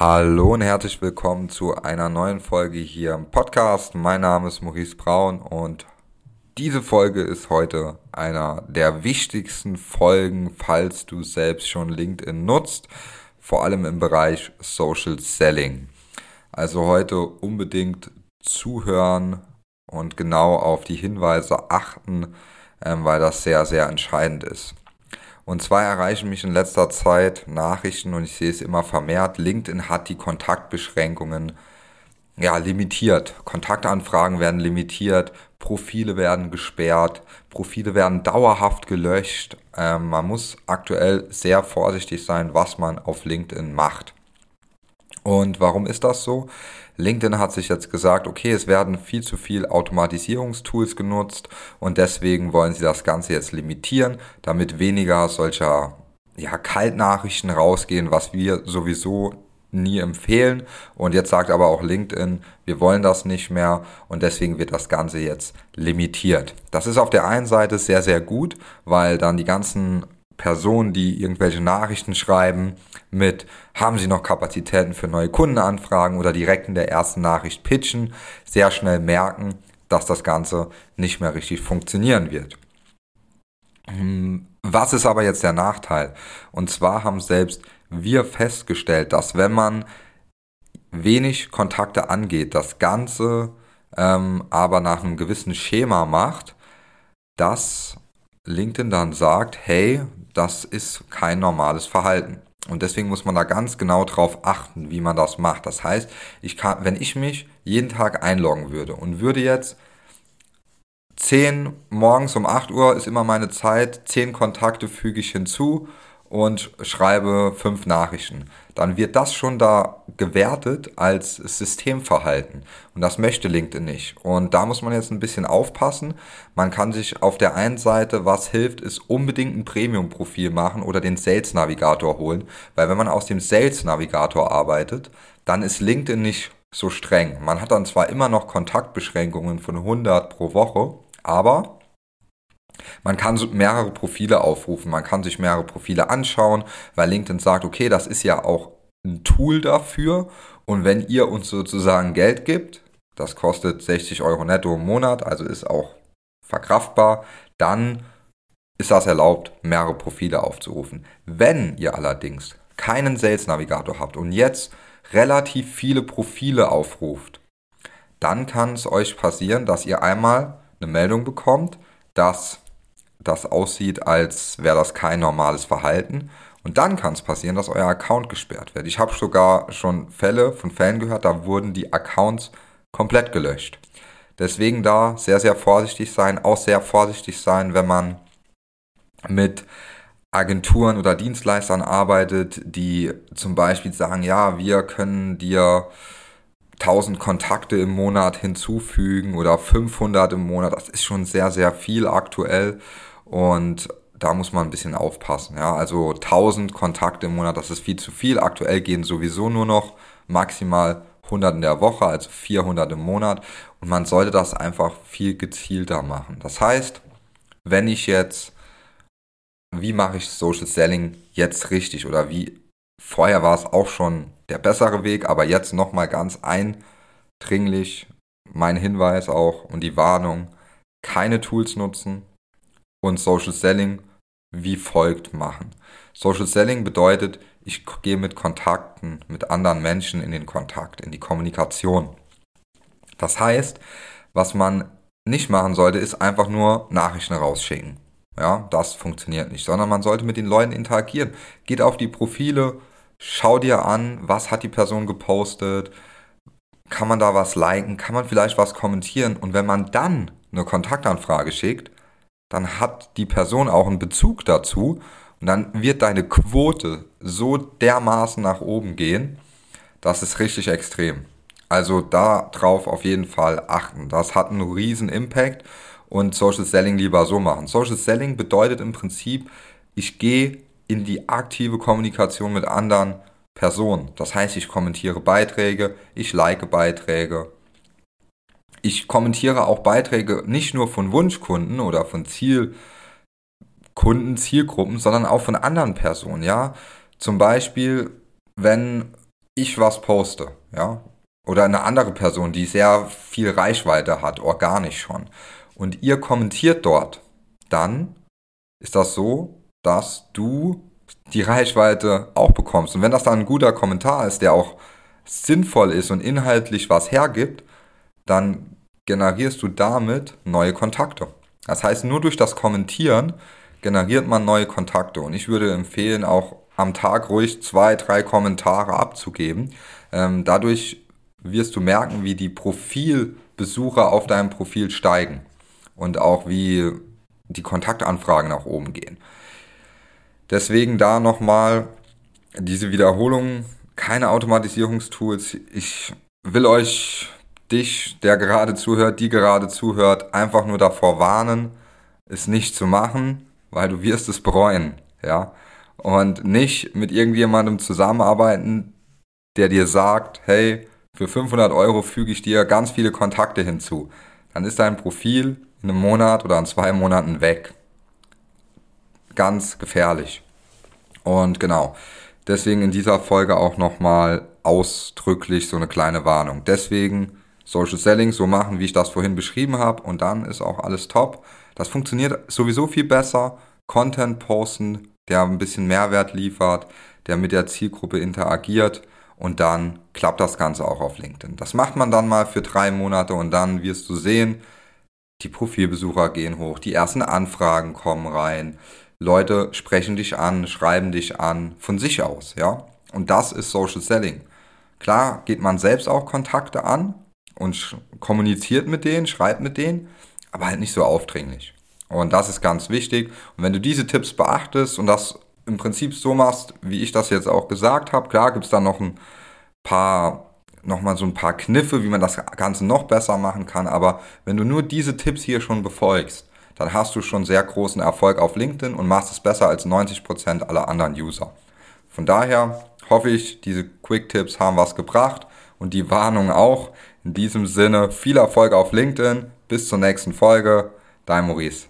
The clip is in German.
Hallo und herzlich willkommen zu einer neuen Folge hier im Podcast. Mein Name ist Maurice Braun und diese Folge ist heute einer der wichtigsten Folgen, falls du selbst schon LinkedIn nutzt, vor allem im Bereich Social Selling. Also heute unbedingt zuhören und genau auf die Hinweise achten, ähm, weil das sehr, sehr entscheidend ist. Und zwar erreichen mich in letzter Zeit Nachrichten und ich sehe es immer vermehrt. LinkedIn hat die Kontaktbeschränkungen ja, limitiert. Kontaktanfragen werden limitiert, Profile werden gesperrt, Profile werden dauerhaft gelöscht. Ähm, man muss aktuell sehr vorsichtig sein, was man auf LinkedIn macht. Und warum ist das so? LinkedIn hat sich jetzt gesagt, okay, es werden viel zu viel Automatisierungstools genutzt und deswegen wollen sie das Ganze jetzt limitieren, damit weniger solcher ja, Kaltnachrichten rausgehen, was wir sowieso nie empfehlen. Und jetzt sagt aber auch LinkedIn, wir wollen das nicht mehr und deswegen wird das Ganze jetzt limitiert. Das ist auf der einen Seite sehr, sehr gut, weil dann die ganzen Personen, die irgendwelche Nachrichten schreiben mit, haben Sie noch Kapazitäten für neue Kundenanfragen oder direkt in der ersten Nachricht pitchen, sehr schnell merken, dass das Ganze nicht mehr richtig funktionieren wird. Hm, was ist aber jetzt der Nachteil? Und zwar haben selbst wir festgestellt, dass wenn man wenig Kontakte angeht, das Ganze ähm, aber nach einem gewissen Schema macht, dass LinkedIn dann sagt, hey, das ist kein normales Verhalten. Und deswegen muss man da ganz genau drauf achten, wie man das macht. Das heißt, ich kann, wenn ich mich jeden Tag einloggen würde und würde jetzt 10 morgens um 8 Uhr ist immer meine Zeit, 10 Kontakte füge ich hinzu und schreibe fünf Nachrichten, dann wird das schon da gewertet als Systemverhalten. Und das möchte LinkedIn nicht. Und da muss man jetzt ein bisschen aufpassen. Man kann sich auf der einen Seite, was hilft, ist unbedingt ein Premium-Profil machen oder den Sales Navigator holen. Weil wenn man aus dem Sales Navigator arbeitet, dann ist LinkedIn nicht so streng. Man hat dann zwar immer noch Kontaktbeschränkungen von 100 pro Woche, aber man kann mehrere Profile aufrufen, man kann sich mehrere Profile anschauen, weil LinkedIn sagt, okay, das ist ja auch ein Tool dafür und wenn ihr uns sozusagen Geld gibt, das kostet 60 Euro netto im Monat, also ist auch verkraftbar, dann ist das erlaubt, mehrere Profile aufzurufen. Wenn ihr allerdings keinen Sales Navigator habt und jetzt relativ viele Profile aufruft, dann kann es euch passieren, dass ihr einmal eine Meldung bekommt, dass das aussieht, als wäre das kein normales Verhalten. Und dann kann es passieren, dass euer Account gesperrt wird. Ich habe sogar schon Fälle von Fällen gehört, da wurden die Accounts komplett gelöscht. Deswegen da sehr, sehr vorsichtig sein, auch sehr vorsichtig sein, wenn man mit Agenturen oder Dienstleistern arbeitet, die zum Beispiel sagen, ja, wir können dir 1000 Kontakte im Monat hinzufügen oder 500 im Monat. Das ist schon sehr, sehr viel aktuell. Und da muss man ein bisschen aufpassen. Ja, also 1000 Kontakte im Monat, das ist viel zu viel. Aktuell gehen sowieso nur noch maximal 100 in der Woche, also 400 im Monat. Und man sollte das einfach viel gezielter machen. Das heißt, wenn ich jetzt, wie mache ich Social Selling jetzt richtig oder wie vorher war es auch schon der bessere Weg, aber jetzt nochmal ganz eindringlich mein Hinweis auch und die Warnung, keine Tools nutzen, und Social Selling wie folgt machen. Social Selling bedeutet, ich gehe mit Kontakten, mit anderen Menschen in den Kontakt, in die Kommunikation. Das heißt, was man nicht machen sollte, ist einfach nur Nachrichten rausschicken. Ja, das funktioniert nicht, sondern man sollte mit den Leuten interagieren. Geht auf die Profile, schau dir an, was hat die Person gepostet, kann man da was liken, kann man vielleicht was kommentieren und wenn man dann eine Kontaktanfrage schickt, dann hat die Person auch einen Bezug dazu und dann wird deine Quote so dermaßen nach oben gehen, das ist richtig extrem. Also da drauf auf jeden Fall achten. Das hat einen riesen Impact und Social Selling lieber so machen. Social Selling bedeutet im Prinzip, ich gehe in die aktive Kommunikation mit anderen Personen. Das heißt, ich kommentiere Beiträge, ich like Beiträge, ich kommentiere auch Beiträge nicht nur von Wunschkunden oder von Zielkunden, Zielgruppen, sondern auch von anderen Personen, ja. Zum Beispiel, wenn ich was poste, ja, oder eine andere Person, die sehr viel Reichweite hat, organisch schon, und ihr kommentiert dort, dann ist das so, dass du die Reichweite auch bekommst. Und wenn das dann ein guter Kommentar ist, der auch sinnvoll ist und inhaltlich was hergibt, dann generierst du damit neue Kontakte. Das heißt, nur durch das Kommentieren generiert man neue Kontakte. Und ich würde empfehlen, auch am Tag ruhig zwei, drei Kommentare abzugeben. Ähm, dadurch wirst du merken, wie die Profilbesucher auf deinem Profil steigen und auch wie die Kontaktanfragen nach oben gehen. Deswegen da nochmal diese Wiederholung, keine Automatisierungstools. Ich will euch, dich, der gerade zuhört, die gerade zuhört, einfach nur davor warnen, es nicht zu machen, weil du wirst es bereuen, ja. Und nicht mit irgendjemandem zusammenarbeiten, der dir sagt, hey, für 500 Euro füge ich dir ganz viele Kontakte hinzu. Dann ist dein Profil in einem Monat oder in zwei Monaten weg. Ganz gefährlich. Und genau, deswegen in dieser Folge auch nochmal ausdrücklich so eine kleine Warnung. Deswegen Social Selling so machen, wie ich das vorhin beschrieben habe und dann ist auch alles top. Das funktioniert sowieso viel besser. Content posten, der ein bisschen Mehrwert liefert, der mit der Zielgruppe interagiert und dann klappt das Ganze auch auf LinkedIn. Das macht man dann mal für drei Monate und dann wirst du sehen, die Profilbesucher gehen hoch, die ersten Anfragen kommen rein, Leute sprechen dich an, schreiben dich an, von sich aus, ja. Und das ist Social Selling. Klar geht man selbst auch Kontakte an und kommuniziert mit denen, schreibt mit denen, aber halt nicht so aufdringlich. Und das ist ganz wichtig. Und wenn du diese Tipps beachtest und das im Prinzip so machst, wie ich das jetzt auch gesagt habe, klar gibt es da noch ein paar nochmal so ein paar Kniffe, wie man das Ganze noch besser machen kann. Aber wenn du nur diese Tipps hier schon befolgst, dann hast du schon sehr großen Erfolg auf LinkedIn und machst es besser als 90% aller anderen User. Von daher hoffe ich, diese Quick-Tipps haben was gebracht und die Warnung auch. In diesem Sinne viel Erfolg auf LinkedIn. Bis zur nächsten Folge. Dein Maurice.